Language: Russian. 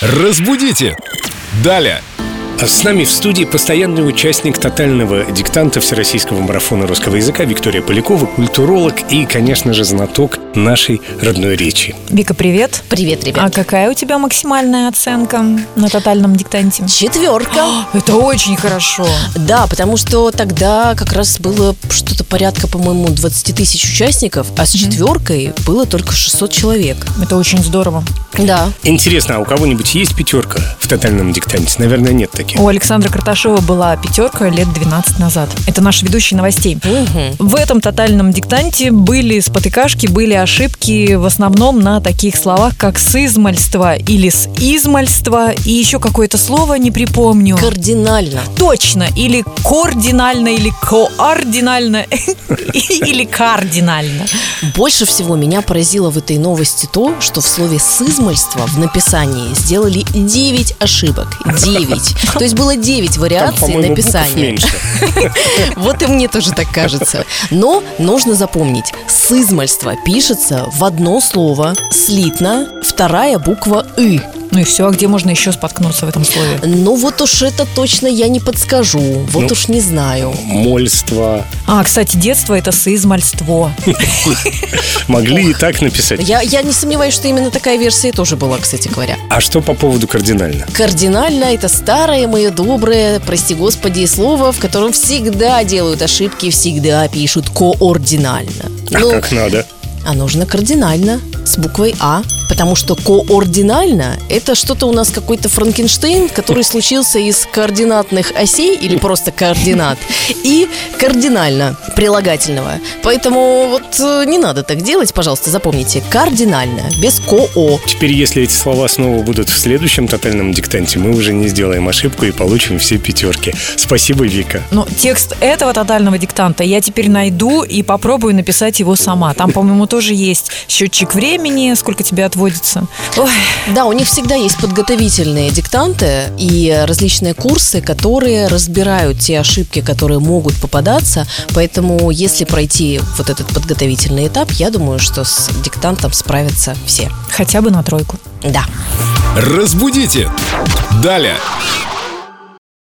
Разбудите! Далее! А С нами в студии постоянный участник тотального диктанта Всероссийского марафона русского языка Виктория Полякова, культуролог и, конечно же, знаток нашей родной речи. Вика, привет. Привет, А ребят. какая у тебя максимальная оценка на тотальном диктанте? Четверка. Это очень хорошо. Да, потому что тогда как раз было что-то порядка, по-моему, 20 тысяч участников, а с четверкой было только 600 человек. Это очень здорово. Да. Интересно, а у кого-нибудь есть пятерка в тотальном диктанте? Наверное, нет таких. У Александра Карташова была пятерка лет 12 назад. Это наш ведущий новостей. Мгм. В этом тотальном диктанте были спотыкашки, были ошибки в основном на таких словах, как сызмальство или сизмальство, и еще какое-то слово не припомню. Кардинально. Точно, или координально, или координально, или кардинально. Больше всего меня поразило в этой новости то, что в слове «сызмальство» в написании сделали 9 ошибок. 9. То есть было 9 Там, вариаций букв написания. Вот и мне тоже так кажется. Но нужно запомнить, сызмальство пишется в одно слово, слитно, вторая буква «ы». Ну и все, а где можно еще споткнуться в этом слове? Ну вот уж это точно я не подскажу, вот Ну. уж не знаю. Мольство. А, кстати, детство это сызмальство. Могли и так написать. Я, я не сомневаюсь, что именно такая версия тоже была, кстати говоря. А что по поводу кардинально? Кардинально это старое мое доброе, прости господи, слово, в котором всегда делают ошибки, всегда пишут координально. А Ну, как надо? А нужно кардинально, с буквой А, потому что координально – это что-то у нас какой-то Франкенштейн, который случился из координатных осей или просто координат, и кардинально, прилагательного. Поэтому вот э, не надо так делать, пожалуйста, запомните, кардинально, без ко-о. Теперь, если эти слова снова будут в следующем тотальном диктанте, мы уже не сделаем ошибку и получим все пятерки. Спасибо, Вика. Но текст этого тотального диктанта я теперь найду и попробую написать его сама. Там, по-моему, тоже есть счетчик времени, сколько тебе отводится. Ой, Да, у них всегда есть подготовительные диктанты и различные курсы, которые разбирают те ошибки, которые могут попадаться. Поэтому, если пройти вот этот подготовительный этап, я думаю, что с диктантом справятся все. хотя бы на тройку. Да. Разбудите! Далее!